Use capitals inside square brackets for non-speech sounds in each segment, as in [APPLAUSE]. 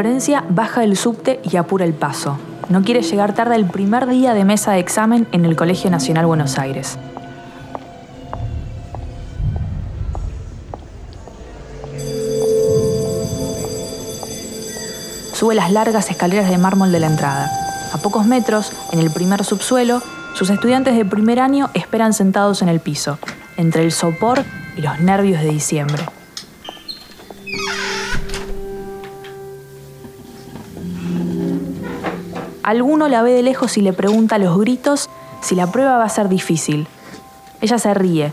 Florencia baja del subte y apura el paso. No quiere llegar tarde el primer día de mesa de examen en el Colegio Nacional Buenos Aires. Sube las largas escaleras de mármol de la entrada. A pocos metros, en el primer subsuelo, sus estudiantes de primer año esperan sentados en el piso, entre el sopor y los nervios de diciembre. Alguno la ve de lejos y le pregunta a los gritos si la prueba va a ser difícil. Ella se ríe.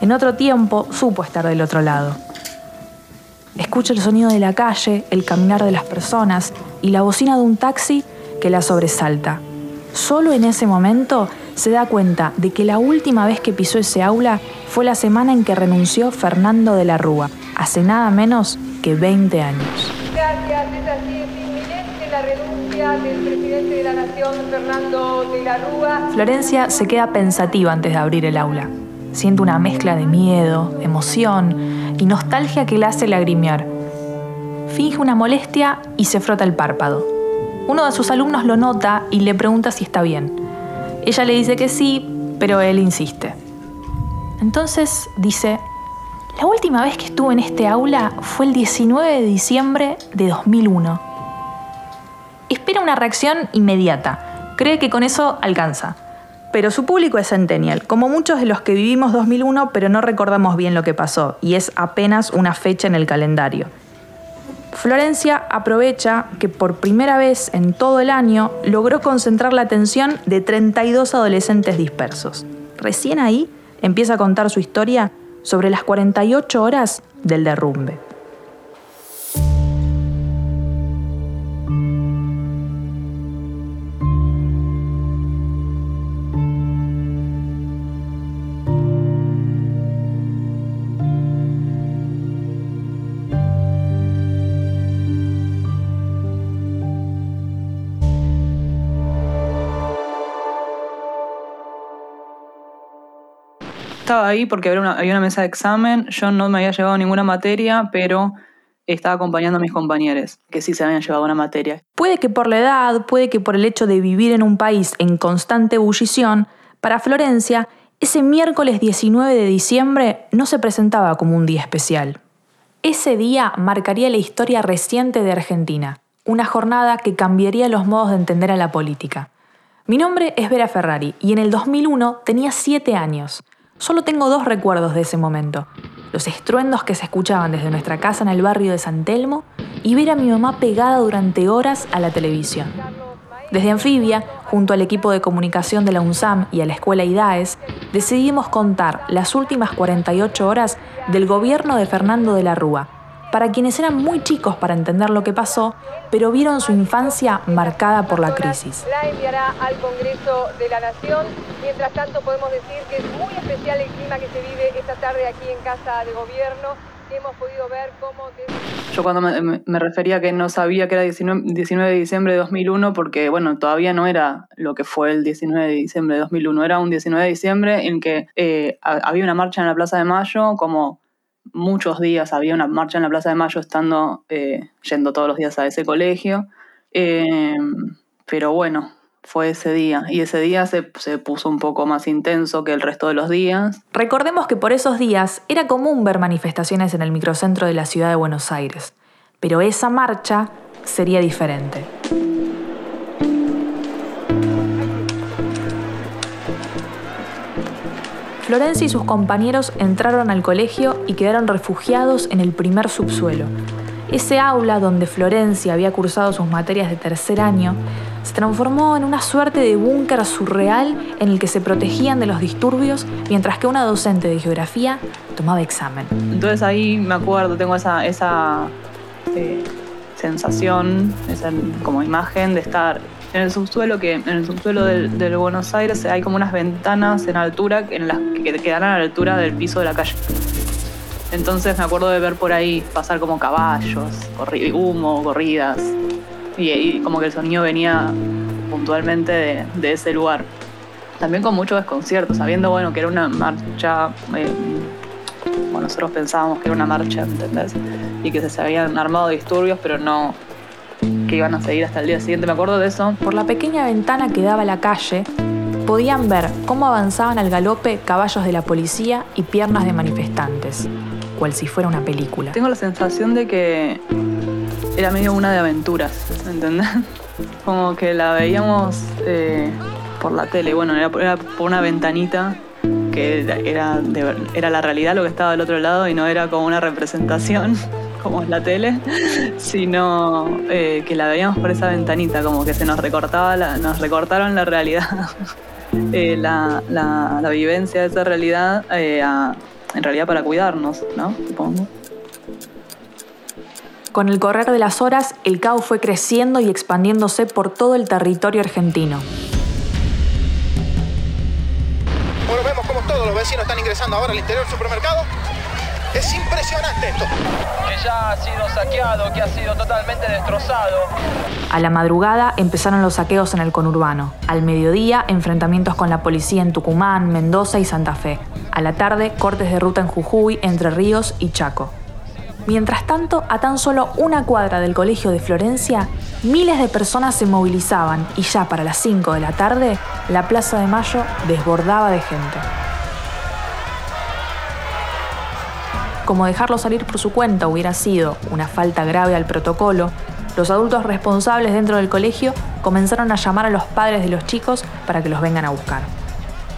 En otro tiempo supo estar del otro lado. Escucha el sonido de la calle, el caminar de las personas y la bocina de un taxi que la sobresalta. Solo en ese momento se da cuenta de que la última vez que pisó ese aula fue la semana en que renunció Fernando de la Rúa, hace nada menos que 20 años. Gracias, del presidente de la Nación, Fernando de la Rúa. Florencia se queda pensativa antes de abrir el aula. Siente una mezcla de miedo, emoción y nostalgia que la hace lagrimear. Finge una molestia y se frota el párpado. Uno de sus alumnos lo nota y le pregunta si está bien. Ella le dice que sí, pero él insiste. Entonces dice, la última vez que estuve en este aula fue el 19 de diciembre de 2001. Espera una reacción inmediata. Cree que con eso alcanza. Pero su público es centennial, como muchos de los que vivimos 2001, pero no recordamos bien lo que pasó, y es apenas una fecha en el calendario. Florencia aprovecha que por primera vez en todo el año logró concentrar la atención de 32 adolescentes dispersos. Recién ahí empieza a contar su historia sobre las 48 horas del derrumbe. Estaba ahí porque había una, mesa de examen. Yo no me había llevado ninguna materia, pero estaba acompañando a mis compañeros, que sí se habían llevado una materia. Puede que por la edad, puede que por el hecho de vivir en un país en constante ebullición, para Florencia, ese miércoles 19 de diciembre no se presentaba como un día especial. Ese día marcaría la historia reciente de Argentina, una jornada que cambiaría los modos de entender a la política. Mi nombre es Vera Ferrari y en el 2001 tenía 7 años. Solo tengo dos recuerdos de ese momento. Los estruendos que se escuchaban desde nuestra casa en el barrio de San Telmo y ver a mi mamá pegada durante horas a la televisión. Desde Anfibia, junto al equipo de comunicación de la UNSAM y a la escuela IDAES, decidimos contar las últimas 48 horas del gobierno de Fernando de la Rúa, para quienes eran muy chicos para entender lo que pasó, pero vieron su infancia marcada por la crisis. La enviará al Congreso de la Nación. Mientras tanto, podemos decir que es muy especial el clima que se vive esta tarde aquí en Casa de Gobierno. Hemos podido ver cómo... Yo cuando me, me, refería que no sabía que era 19, 19, de diciembre de 2001, porque bueno, todavía no era lo que fue el 19 de diciembre de 2001, era un 19 de diciembre en que eh, había una marcha en la Plaza de Mayo como muchos días había una marcha en la Plaza de Mayo estando eh, yendo todos los días a ese colegio. Eh, pero bueno, fue ese día. Y ese día se, se, puso un poco más intenso que el resto de los días. Recordemos que por esos días era común ver manifestaciones en el microcentro de la ciudad de Buenos Aires. Pero esa marcha sería diferente. Florencia y sus compañeros entraron al colegio y quedaron refugiados en el primer subsuelo. Ese aula donde Florencia había cursado sus materias de tercer año se transformó en una suerte de búnker surreal en el que se protegían de los disturbios mientras que una docente de geografía tomaba examen. Entonces ahí me acuerdo, tengo esa, eh, sensación, esa como imagen de estar en el subsuelo, que en el subsuelo del, Buenos Aires hay como unas ventanas en altura que quedan a la altura del piso de la calle. Entonces me acuerdo de ver por ahí pasar como caballos, humo, corridas, y, y, como que el sonido venía puntualmente de, de, ese lugar. También con mucho desconcierto, sabiendo bueno que era una marcha, eh, bueno, nosotros pensábamos que era una marcha, ¿entendés? Y que se habían armado disturbios, pero no, que iban a seguir hasta el día siguiente, me acuerdo de eso. Por la pequeña ventana que daba a la calle, podían ver cómo avanzaban al galope caballos de la policía y piernas de manifestantes, cual si fuera una película. Tengo la sensación de que era medio una de aventuras, ¿entendés? [LAUGHS] Como que la veíamos eh, por la tele, bueno, era, por una ventanita que era, era la realidad lo que estaba del otro lado y no era como una representación [LAUGHS] [LAUGHS] como en la tele, sino eh, que la veíamos por esa ventanita, como que se nos recortaba, nos recortaron la realidad, [LAUGHS] eh, la, vivencia de esa realidad, en realidad para cuidarnos, ¿no? Supongo. Con el correr de las horas, el caos fue creciendo y expandiéndose por todo el territorio argentino. Bueno, vemos como todos los vecinos están ingresando ahora al interior del supermercado. Es impresionante esto. Que ya ha sido saqueado, que ha sido totalmente destrozado. A la madrugada empezaron los saqueos en el conurbano. Al mediodía, enfrentamientos con la policía en Tucumán, Mendoza y Santa Fe. A la tarde, cortes de ruta en Jujuy, Entre Ríos y Chaco. Mientras tanto, a tan solo una cuadra del colegio de Florencia, miles de personas se movilizaban y ya para las 5 de la tarde, la Plaza de Mayo desbordaba de gente. Como dejarlo salir por su cuenta hubiera sido una falta grave al protocolo, los adultos responsables dentro del colegio comenzaron a llamar a los padres de los chicos para que los vengan a buscar.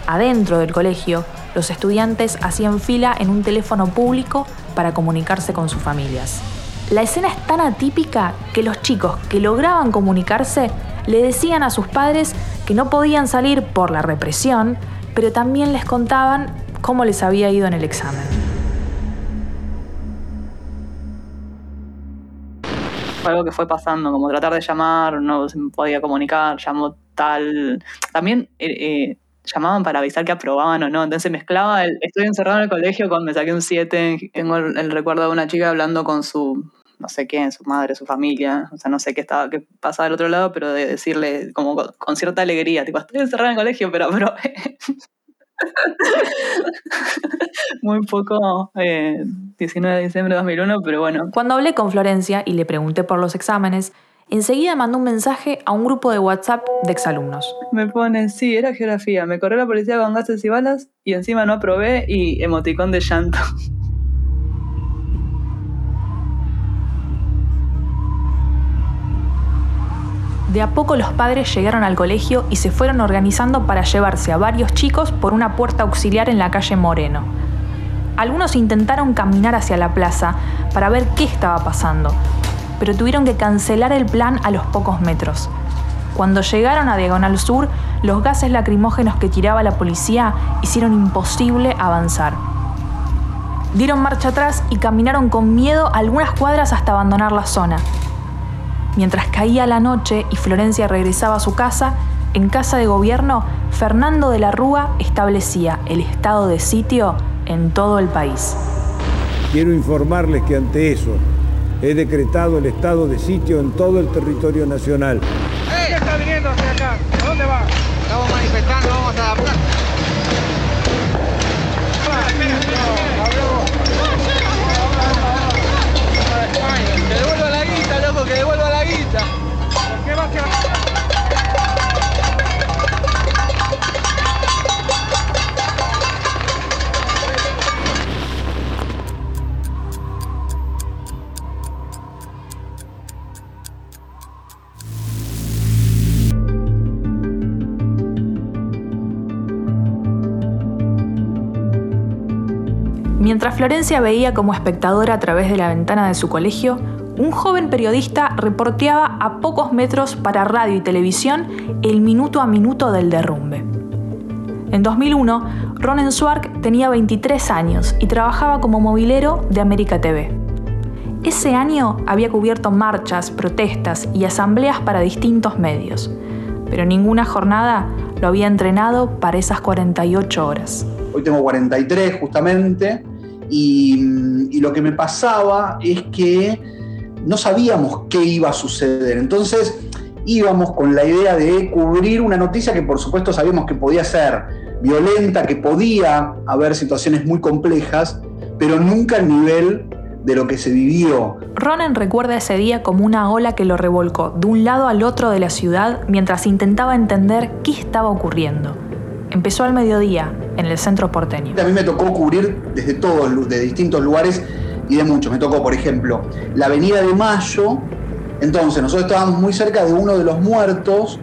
Adentro del colegio, los estudiantes hacían fila en un teléfono público para comunicarse con sus familias. La escena es tan atípica que los chicos que lograban comunicarse le decían a sus padres que no podían salir por la represión, pero también les contaban cómo les había ido en el examen. Algo que fue pasando, como tratar de llamar, no se podía comunicar, llamó tal. También eh, eh, llamaban para avisar que aprobaban o no. Entonces mezclaba el estoy encerrado en el colegio con me saqué un 7. Tengo el, recuerdo de una chica hablando con su, no sé quién, su madre, su familia. O sea, no sé qué estaba, qué pasaba del otro lado, pero de decirle como con, cierta alegría, tipo, estoy encerrado en el colegio, pero. [LAUGHS] Muy poco, 19 eh, de diciembre de 2001, pero bueno. Cuando hablé con Florencia y le pregunté por los exámenes, enseguida mandó un mensaje a un grupo de WhatsApp de exalumnos. Me pone, sí, era geografía. Me corrió la policía con gases y balas y encima no aprobé y emoticón de llanto. De a poco los padres llegaron al colegio y se fueron organizando para llevarse a varios chicos por una puerta auxiliar en la calle Moreno. Algunos intentaron caminar hacia la plaza para ver qué estaba pasando, pero tuvieron que cancelar el plan a los pocos metros. Cuando llegaron a Diagonal Sur, los gases lacrimógenos que tiraba la policía hicieron imposible avanzar. Dieron marcha atrás y caminaron con miedo algunas cuadras hasta abandonar la zona. Mientras caía la noche y Florencia regresaba a su casa, en casa de gobierno, Fernando de la Rúa establecía el estado de sitio en todo el país. Quiero informarles que ante eso, he decretado el estado de sitio en todo el territorio nacional. ¿Qué está viniendo hacia acá? ¿A dónde va? Estamos manifestando, vamos a la Mientras Florencia veía como espectadora a través de la ventana de su colegio, un joven periodista reporteaba a pocos metros para radio y televisión el minuto a minuto del derrumbe. En 2001, Ronen Swark tenía 23 años y trabajaba como movilero de América TV. Ese año había cubierto marchas, protestas y asambleas para distintos medios, pero ninguna jornada lo había entrenado para esas 48 horas. Hoy tengo 43 justamente y, lo que me pasaba es que no sabíamos qué iba a suceder. Entonces íbamos con la idea de cubrir una noticia que por supuesto sabíamos que podía ser violenta, que podía haber situaciones muy complejas, pero nunca al nivel de lo que se vivió. Ronen recuerda ese día como una ola que lo revolcó de un lado al otro de la ciudad mientras intentaba entender qué estaba ocurriendo. Empezó al mediodía, en el centro porteño. A mí me tocó cubrir desde todos, de distintos lugares y de muchos. Me tocó, por ejemplo, la Avenida de Mayo. Entonces, nosotros estábamos muy cerca de uno de los muertos,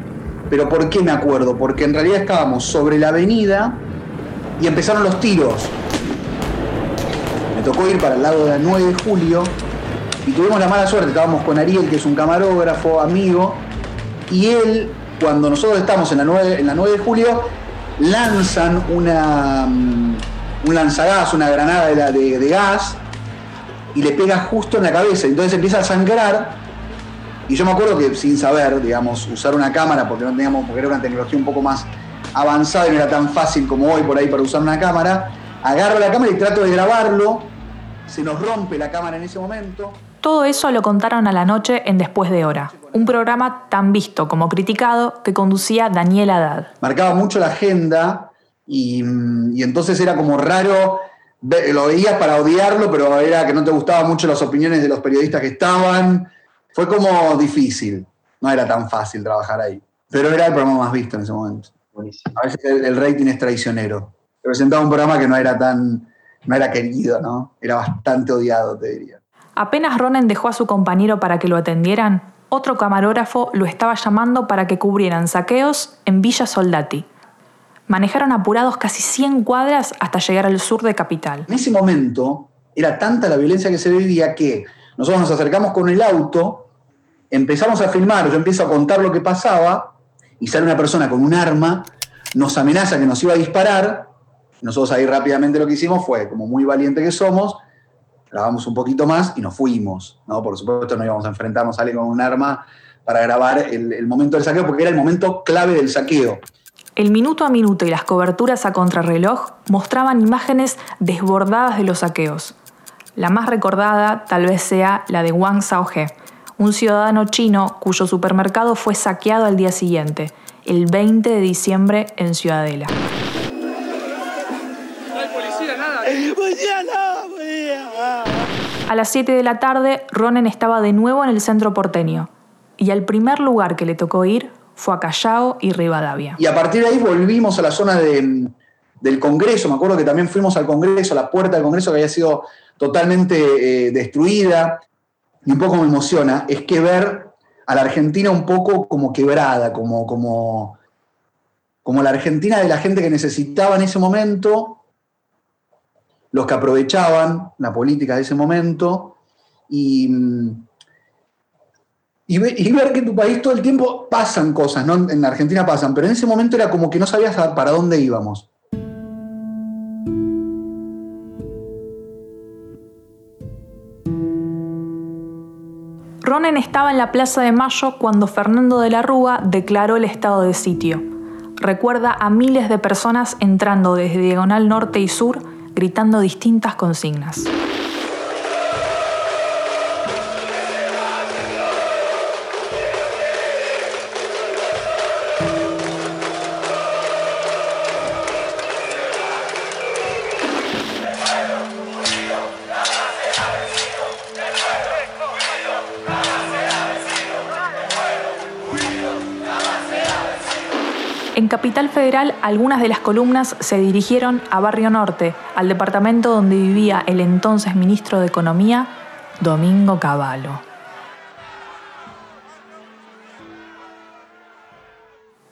pero ¿por qué me acuerdo? Porque en realidad estábamos sobre la avenida y empezaron los tiros. Me tocó ir para el lado de la 9 de julio y tuvimos la mala suerte, estábamos con Ariel, que es un camarógrafo, amigo, y él, cuando nosotros estamos en la 9, en la 9 de julio, lanzan una, mm, un lanzagás, una granada de, de, gas, y le pega justo en la cabeza. Entonces empieza a sangrar. Y yo me acuerdo que sin saber, digamos, usar una cámara, porque no teníamos, porque era una tecnología un poco más avanzada y no era tan fácil como hoy por ahí para usar una cámara, agarro la cámara y trato de grabarlo. Se nos rompe la cámara en ese momento. Todo eso lo contaron a la noche en Después de Hora, un programa tan visto como criticado que conducía Daniel Haddad. Marcaba mucho la agenda y, y entonces era como raro, lo veías para odiarlo, pero era que no te gustaban mucho las opiniones de los periodistas que estaban. Fue como difícil, no era tan fácil trabajar ahí, pero era el programa más visto en ese momento. A veces el, el rating es traicionero. Presentaba un programa que no era tan, no era querido, ¿no? Era bastante odiado, te diría. Apenas Ronen dejó a su compañero para que lo atendieran, otro camarógrafo lo estaba llamando para que cubrieran saqueos en Villa Soldati. Manejaron apurados casi 100 cuadras hasta llegar al sur de Capital. En ese momento era tanta la violencia que se vivía que nosotros nos acercamos con el auto, empezamos a filmar, yo empiezo a contar lo que pasaba y sale una persona con un arma, nos amenaza que nos iba a disparar. Nosotros ahí rápidamente lo que hicimos fue, como muy valiente que somos, grabamos un poquito más y nos fuimos. ¿no? Por supuesto no íbamos a enfrentarnos a alguien con un arma para grabar el, momento del saqueo, porque era el momento clave del saqueo. El minuto a minuto y las coberturas a contrarreloj mostraban imágenes desbordadas de los saqueos. La más recordada tal vez sea la de Wang Xiaohe, un ciudadano chino cuyo supermercado fue saqueado al día siguiente, el 20 de diciembre en Ciudadela. A las 7 de la tarde, Ronen estaba de nuevo en el centro porteño, y al primer lugar que le tocó ir fue a Callao y Rivadavia. Y a partir de ahí volvimos a la zona de, del Congreso, me acuerdo que también fuimos al Congreso, a la puerta del Congreso que había sido totalmente eh, destruida, y un poco me emociona, es que ver a la Argentina un poco como quebrada, como, como, como la Argentina de la gente que necesitaba en ese momento, los que aprovechaban la política de ese momento, y, ver, y ver que en tu país todo el tiempo pasan cosas, ¿no? en Argentina pasan, pero en ese momento era como que no sabías para dónde íbamos. Ronen estaba en la Plaza de Mayo cuando Fernando de la Rúa declaró el estado de sitio. Recuerda a miles de personas entrando desde Diagonal Norte y Sur gritando distintas consignas. Algunas de las columnas se dirigieron a Barrio Norte, al departamento donde vivía el entonces ministro de Economía, Domingo Cavallo.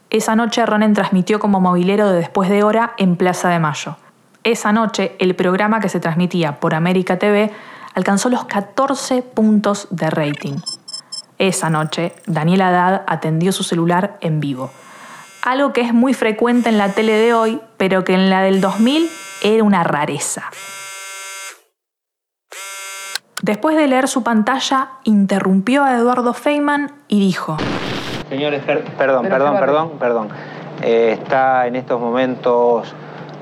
Esa noche Ronen transmitió como movilero de Después de Hora en Plaza de Mayo. Esa noche, el programa que se transmitía por América TV alcanzó los 14 puntos de rating. Esa noche, Daniel Haddad atendió su celular en vivo algo que es muy frecuente en la tele de hoy, pero que en la del 2000 era una rareza. Después de leer su pantalla, interrumpió a Eduardo Feynman y dijo: Señores, per perdón, perdón, perdón, perdón. Eh, está en estos momentos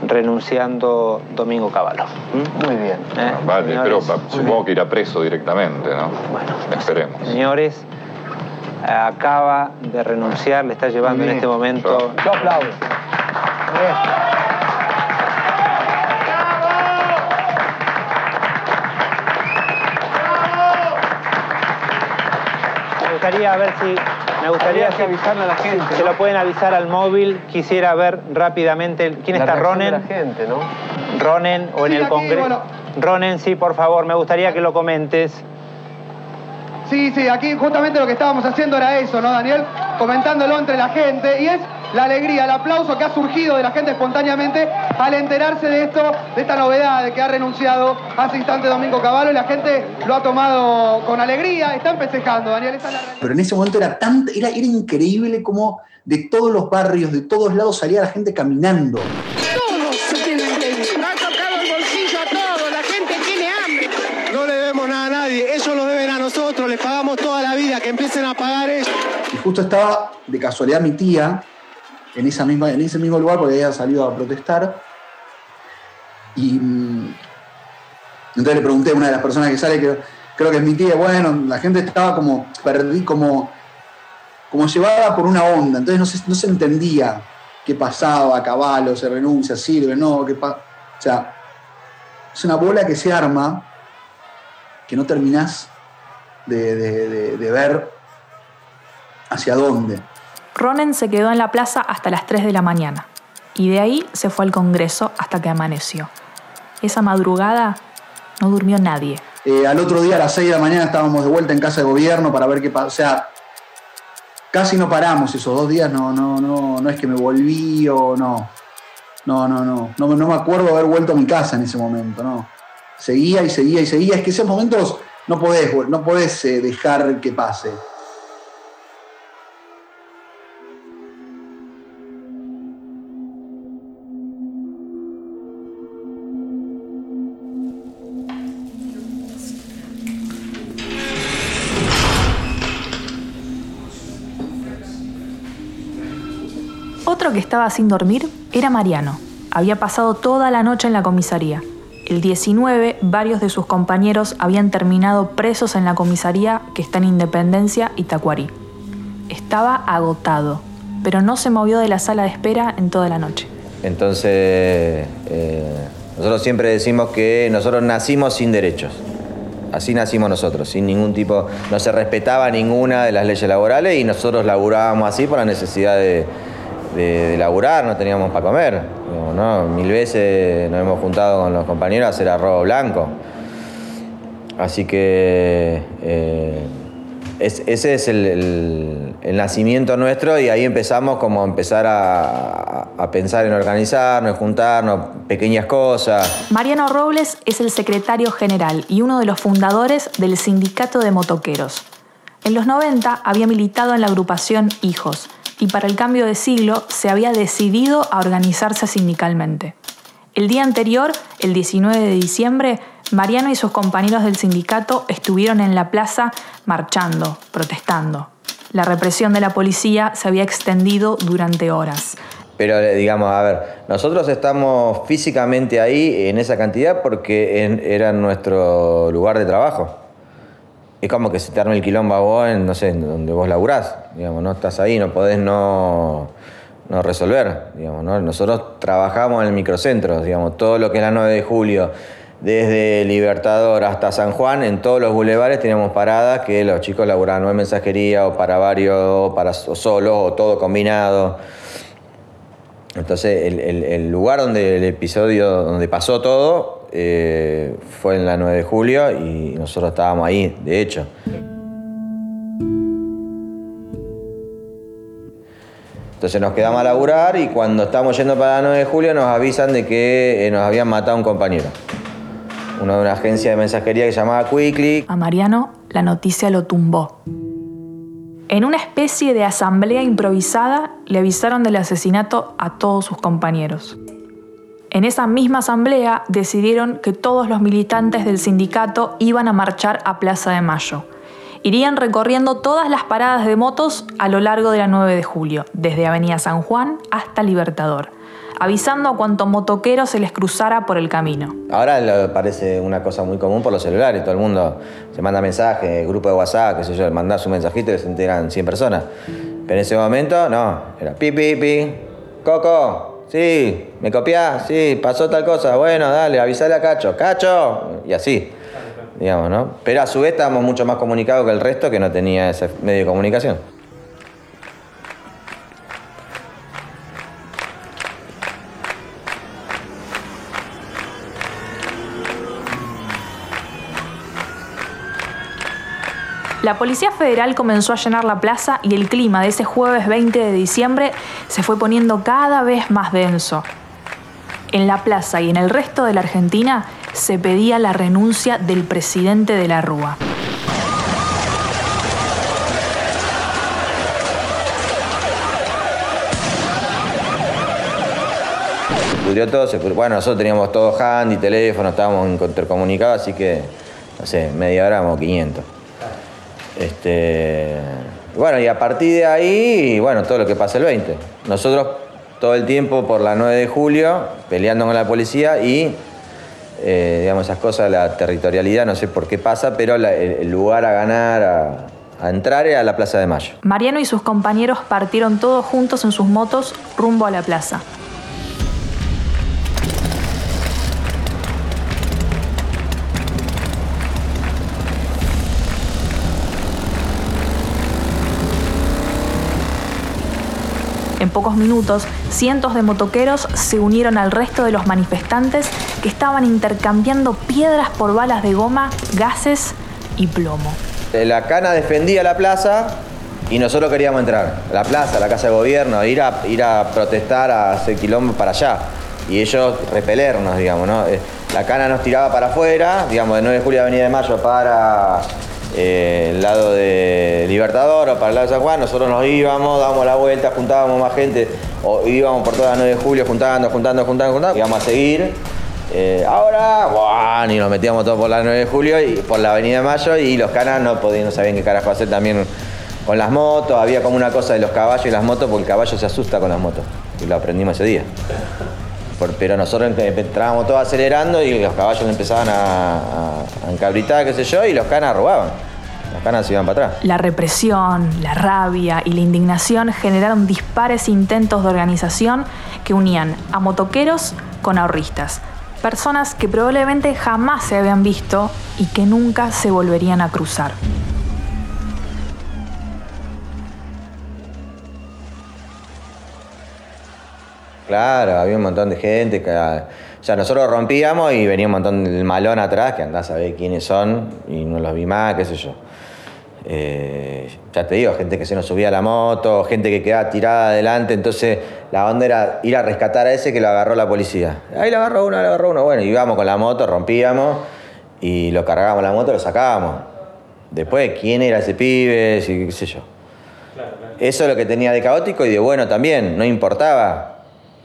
renunciando Domingo Cavallo. ¿Mm? Muy bien. ¿Eh? Vale, Señores, pero supongo que irá preso directamente, ¿no? Bueno, esperemos. Señores, acaba de renunciar, le está llevando en este momento. Yo aplaudo. Me gustaría ver si me gustaría que avisarle a la gente. Se lo pueden avisar al móvil. Quisiera ver rápidamente quién está Ronen. La gente, ¿no? Ronen o en el Congreso. Ronen, sí, por favor. Me gustaría que lo comentes. Sí, sí, aquí justamente lo que estábamos haciendo era eso, ¿no, Daniel? Comentándolo entre la gente. Y es la alegría, el aplauso que ha surgido de la gente espontáneamente al enterarse de esto, de esta novedad de que ha renunciado hace instante Domingo Cavallo y la gente lo ha tomado con alegría, están festejando, Daniel. Pero en ese momento era tan, era, era increíble como de todos los barrios, de todos lados salía la gente caminando. Toda la vida, que empiecen a pagar eso. Y justo estaba de casualidad mi tía, en, esa misma, en ese mismo lugar porque había salido a protestar. Y mm, entonces le pregunté a una de las personas que sale, que creo que es mi tía, bueno, la gente estaba como, perdí, como, como llevada por una onda, entonces no se, no se entendía qué pasaba, caballo, se renuncia, sirve, no, qué pasa. O sea, es una bola que se arma que no terminás de ver hacia dónde. Ronen se quedó en la plaza hasta las 3 de la mañana y de ahí se fue al Congreso hasta que amaneció. Esa madrugada no durmió nadie. Eh, al otro día a las 6 de la mañana estábamos de vuelta en casa de gobierno para ver qué pasa. O sea, casi no paramos esos dos días, no, no, no, no es que me volví o no. No, no, no. No, no me acuerdo haber vuelto a mi casa en ese momento, no. Seguía y seguía y seguía. Es que esos momentos no podés, no podés eh, dejar que pase. que estaba sin dormir era Mariano. Había pasado toda la noche en la comisaría. El 19, varios de sus compañeros habían terminado presos en la comisaría que está en Independencia y Tacuarí. Estaba agotado, pero no se movió de la sala de espera en toda la noche. Entonces, eh, nosotros siempre decimos que nosotros nacimos sin derechos. Así nacimos nosotros, sin ningún tipo, no se respetaba ninguna de las leyes laborales y nosotros laburábamos así por la necesidad de, de, laburar, no teníamos para comer. Mil veces nos hemos juntado con los compañeros a hacer arroz blanco. Así que eh, ese es el, nacimiento nuestro y ahí empezamos como a empezar a, a, pensar en organizarnos, juntarnos, pequeñas cosas. Mariano Robles es el secretario general y uno de los fundadores del Sindicato de Motoqueros. En los 90 había militado en la agrupación Hijos, y para el cambio de siglo se había decidido a organizarse sindicalmente. El día anterior, el 19 de diciembre, Mariano y sus compañeros del sindicato estuvieron en la plaza marchando, protestando. La represión de la policía se había extendido durante horas. Pero eh, digamos, a ver, nosotros estamos físicamente ahí en esa cantidad porque era nuestro lugar de trabajo es como que se te arme el quilombo a vos en, no sé, donde vos laburás, digamos, no estás ahí, no podés no, no resolver, digamos, ¿no? Nosotros trabajamos en el microcentro, digamos, todo lo que es la 9 de julio, desde Libertador hasta San Juan, en todos los bulevares teníamos paradas que los chicos laburaban o en mensajería o para varios, o para solos, o todo combinado. Entonces, el, lugar donde el episodio, donde pasó todo, eh, fue en la 9 de julio y nosotros estábamos ahí, de hecho. Entonces nos quedamos a laburar y cuando estamos yendo para la 9 de julio nos avisan de que eh, nos habían matado a un compañero. Uno de una agencia de mensajería que se llamaba Quickly. A Mariano la noticia lo tumbó. En una especie de asamblea improvisada le avisaron del asesinato a todos sus compañeros. En esa misma asamblea decidieron que todos los militantes del sindicato iban a marchar a Plaza de Mayo. Irían recorriendo todas las paradas de motos a lo largo de la 9 de julio, desde Avenida San Juan hasta Libertador avisando a cuanto motoquero se les cruzara por el camino. Ahora parece una cosa muy común por los celulares, todo el mundo se manda mensajes, grupo de WhatsApp, qué sé yo, mandás un mensajito y se enteran 100 personas. Pero en ese momento, no, era pi, pi, Coco, sí, ¿me copiás? Sí, pasó tal cosa, bueno, dale, avisale a Cacho, Cacho, y así. digamos, ¿no? Pero a su vez estábamos mucho más comunicados que el resto que no tenía ese medio de comunicación. La Policía Federal comenzó a llenar la plaza y el clima de ese jueves 20 de diciembre se fue poniendo cada vez más denso. En la plaza y en el resto de la Argentina se pedía la renuncia del presidente de la Rúa. Todo, bueno, nosotros teníamos todo handy, teléfono, estábamos intercomunicados, así que, no sé, media hora o 500. Este, bueno, y a partir de ahí, bueno, todo lo que pasa el 20. Nosotros todo el tiempo por la 9 de julio peleando con la policía y, eh, digamos, esas cosas, la territorialidad, no sé por qué pasa, pero el, lugar a ganar, a, a entrar era la Plaza de Mayo. Mariano y sus compañeros partieron todos juntos en sus motos rumbo a la plaza. Pocos minutos, cientos de motoqueros se unieron al resto de los manifestantes que estaban intercambiando piedras por balas de goma, gases y plomo. La cana defendía la plaza y nosotros queríamos entrar. La plaza, la casa de gobierno, ir a, ir a protestar a hacer quilombo para allá. Y ellos repelernos, digamos, ¿no? Eh, la cana nos tiraba para afuera, digamos, de 9 de julio Avenida de Mayo para eh, el lado de Libertador o para el lado de San Juan, nosotros nos íbamos, dábamos la vuelta, juntábamos más gente, o íbamos por toda la 9 de julio juntando, juntando, juntando, juntando, íbamos a seguir. Eh, ahora, ¡buah! y nos metíamos todos por la 9 de julio y por la Avenida de Mayo y los canas no podían, no sabían qué carajo hacer también con las motos, había como una cosa de los caballos y las motos, porque el caballo se asusta con las motos, y lo aprendimos ese día. Pero nosotros entrábamos todos acelerando y los caballos empezaban a, a, encabritar, qué sé yo, y los canas robaban. Las canas se iban para atrás. La represión, la rabia y la indignación generaron dispares intentos de organización que unían a motoqueros con ahorristas. Personas que probablemente jamás se habían visto y que nunca se volverían a cruzar. Claro, había un montón de gente. Que, o sea, nosotros rompíamos y venía un montón de malón atrás que andás a ver quiénes son y no los vi más, qué sé yo. Eh, ya te digo, gente que se nos subía a la moto, gente que quedaba tirada adelante, entonces la onda era ir a rescatar a ese que lo agarró la policía. Ahí lo agarró uno, lo agarró uno. Bueno, íbamos con la moto, rompíamos y lo cargábamos la moto, lo sacábamos. Después, quién era ese pibe, qué sé yo. Eso es lo que tenía de caótico y de bueno también, no importaba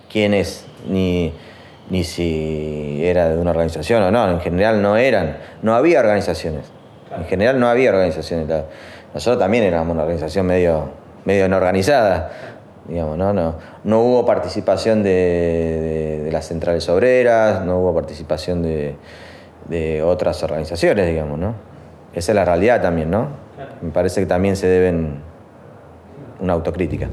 quién es, ni, ni si era de una organización o no. En general no eran, no había organizaciones. En general no había organizaciones. Nosotros también éramos una organización medio, medio no organizada. Digamos, ¿no? No, no hubo participación de, las centrales obreras, no hubo participación de, de, otras organizaciones, digamos, ¿no? Esa es la realidad también, ¿no? Me parece que también se deben una autocrítica.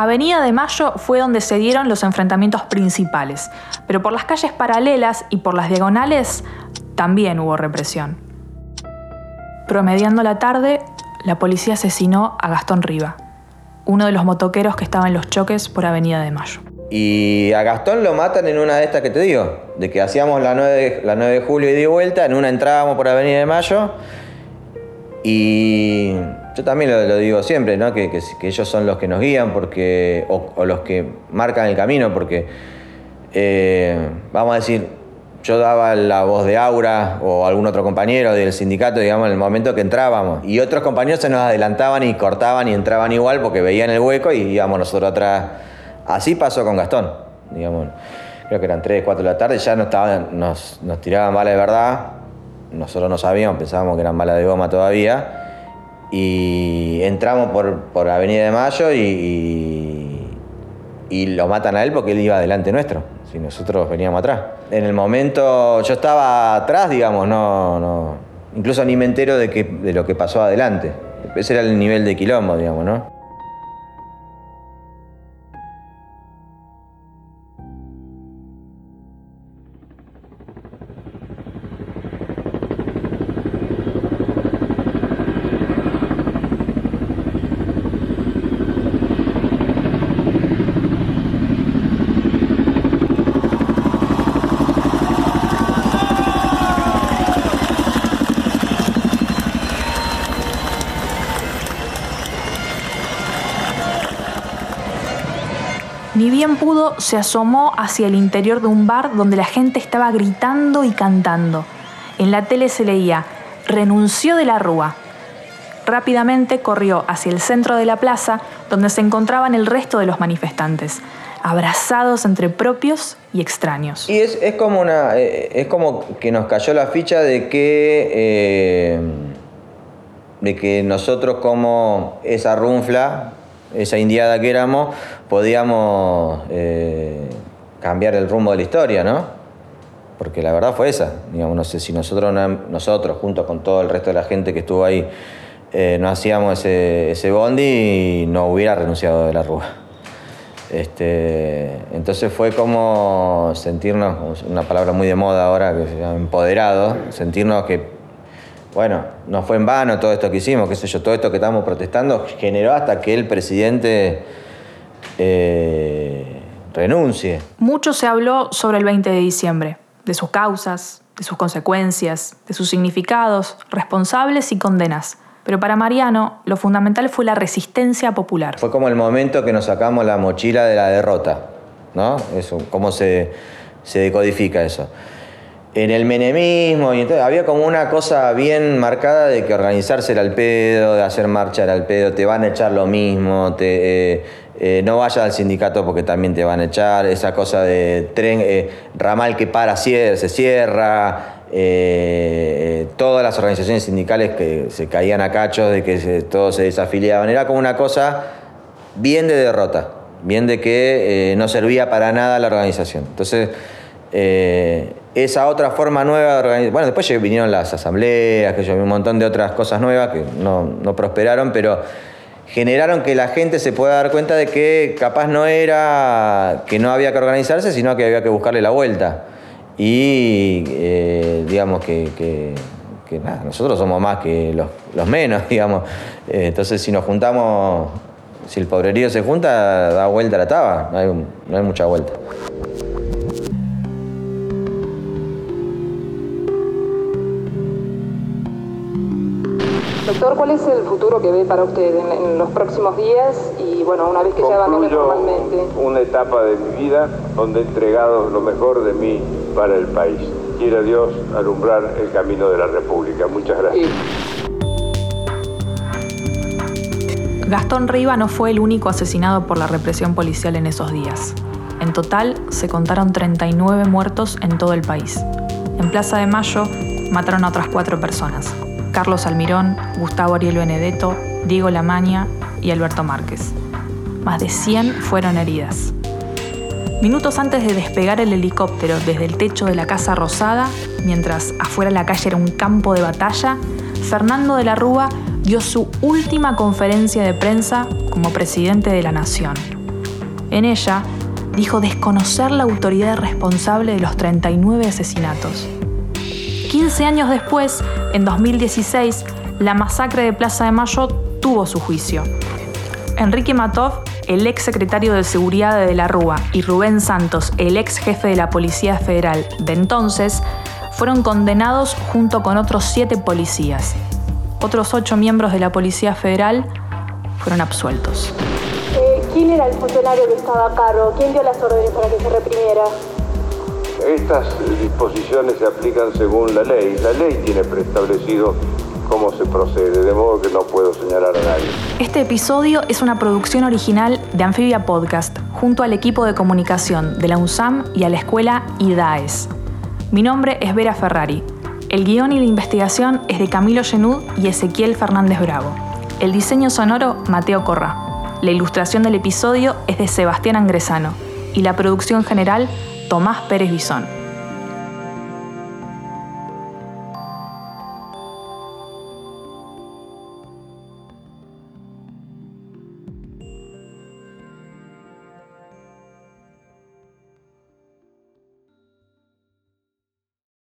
Avenida de Mayo fue donde se dieron los enfrentamientos principales, pero por las calles paralelas y por las diagonales también hubo represión. Promediando la tarde, la policía asesinó a Gastón Riva, uno de los motoqueros que estaba en los choques por Avenida de Mayo. Y a Gastón lo matan en una de estas que te digo, de que hacíamos la 9 la 9 de julio y de vuelta, en una entrábamos por Avenida de Mayo y yo también lo, digo siempre, ¿no? que, ellos son los que nos guían porque, o, los que marcan el camino, porque, eh, vamos a decir, yo daba la voz de Aura o algún otro compañero del sindicato, digamos, en el momento que entrábamos. Y otros compañeros se nos adelantaban y cortaban y entraban igual porque veían el hueco y íbamos nosotros atrás. Así pasó con Gastón, digamos. Creo que eran 3, 4 de la tarde, ya no estaban, nos, tiraban bala de verdad. Nosotros no sabíamos, pensábamos que eran balas de goma todavía y entramos por, por Avenida de Mayo y, y, lo matan a él porque él iba adelante nuestro, si nosotros veníamos atrás. En el momento yo estaba atrás, digamos, no, no incluso ni me entero de, que, de lo que pasó adelante. Ese era el nivel de quilombo, digamos, ¿no? Ni bien pudo, se asomó hacia el interior de un bar donde la gente estaba gritando y cantando. En la tele se leía, renunció de la Rúa. Rápidamente corrió hacia el centro de la plaza donde se encontraban el resto de los manifestantes, abrazados entre propios y extraños. Y es, como, una, eh, es como que nos cayó la ficha de que, eh, de que nosotros como esa runfla, esa indiada que éramos, podíamos eh, cambiar el rumbo de la historia, ¿no? Porque la verdad fue esa. Digamos, no sé si nosotros, nosotros junto con todo el resto de la gente que estuvo ahí, eh, no hacíamos ese, ese bondi y no hubiera renunciado de la Rúa. Este, entonces fue como sentirnos, una palabra muy de moda ahora, que empoderado, sentirnos que, bueno, no fue en vano todo esto que hicimos, qué sé yo, todo esto que estamos protestando generó hasta que el presidente eh, renuncie. Mucho se habló sobre el 20 de diciembre, de sus causas, de sus consecuencias, de sus significados, responsables y condenas. Pero para Mariano, lo fundamental fue la resistencia popular. Fue como el momento que nos sacamos la mochila de la derrota, ¿no? Eso, cómo se, se decodifica eso. En el menemismo, y entonces había como una cosa bien marcada de que organizarse era el pedo, de hacer marcha era el pedo, te van a echar lo mismo, eh, eh, no vayas al sindicato porque también te van a echar, esa cosa de tren, eh, ramal que para, se cierra, todas las organizaciones sindicales que se caían a cachos, de que todos se desafiliaban. Era como una cosa bien de derrota, bien de que no servía para nada la organización. Entonces, eh, esa otra forma nueva de organizar. Bueno, después vinieron las asambleas, que yo un montón de otras cosas nuevas que no, no prosperaron, pero generaron que la gente se pueda dar cuenta de que capaz no era que no había que organizarse, sino que había que buscarle la vuelta y eh, digamos que, nada, nosotros somos más que los, menos, [LAUGHS] digamos. Eh, entonces si nos juntamos, si el pobrerío se junta, da vuelta la taba, no hay, no hay mucha vuelta. Doctor, ¿cuál es el futuro que ve para usted en, los próximos días y bueno, una vez que ya va formalmente? Una etapa de mi vida donde he entregado lo mejor de mí para el país. Quiera Dios alumbrar el camino de la República. Muchas gracias. Gastón Riva no fue el único asesinado por la represión policial en esos días. En total se contaron 39 muertos en todo el país. En Plaza de Mayo mataron a otras cuatro personas. Carlos Almirón, Gustavo Ariel Benedetto, Diego Lamaña y Alberto Márquez. Más de 100 fueron heridas. Minutos antes de despegar el helicóptero desde el techo de la Casa Rosada, mientras afuera la calle era un campo de batalla, Fernando de la Rúa dio su última conferencia de prensa como presidente de la Nación. En ella, dijo desconocer la autoridad responsable de los 39 asesinatos 15 años después, en 2016, la masacre de Plaza de Mayo tuvo su juicio. Enrique Matov, el ex secretario de Seguridad de la Rúa, y Rubén Santos, el ex jefe de la Policía Federal de entonces, fueron condenados junto con otros siete policías. Otros ocho miembros de la Policía Federal fueron absueltos. Eh, ¿Quién era el funcionario que estaba a cargo? ¿Quién dio las órdenes para que se reprimiera? Estas disposiciones se aplican según la ley. La ley tiene preestablecido cómo se procede, de modo que no puedo señalar a nadie. Este episodio es una producción original de Amphibia Podcast, junto al equipo de comunicación de la UNSAM y a la escuela IDAES. Mi nombre es Vera Ferrari. El guion y la investigación es de Camilo Genud y Ezequiel Fernández Bravo. El diseño sonoro, Mateo Corra. La ilustración del episodio es de Sebastián Angresano y la producción general Tomás Pérez Bisón.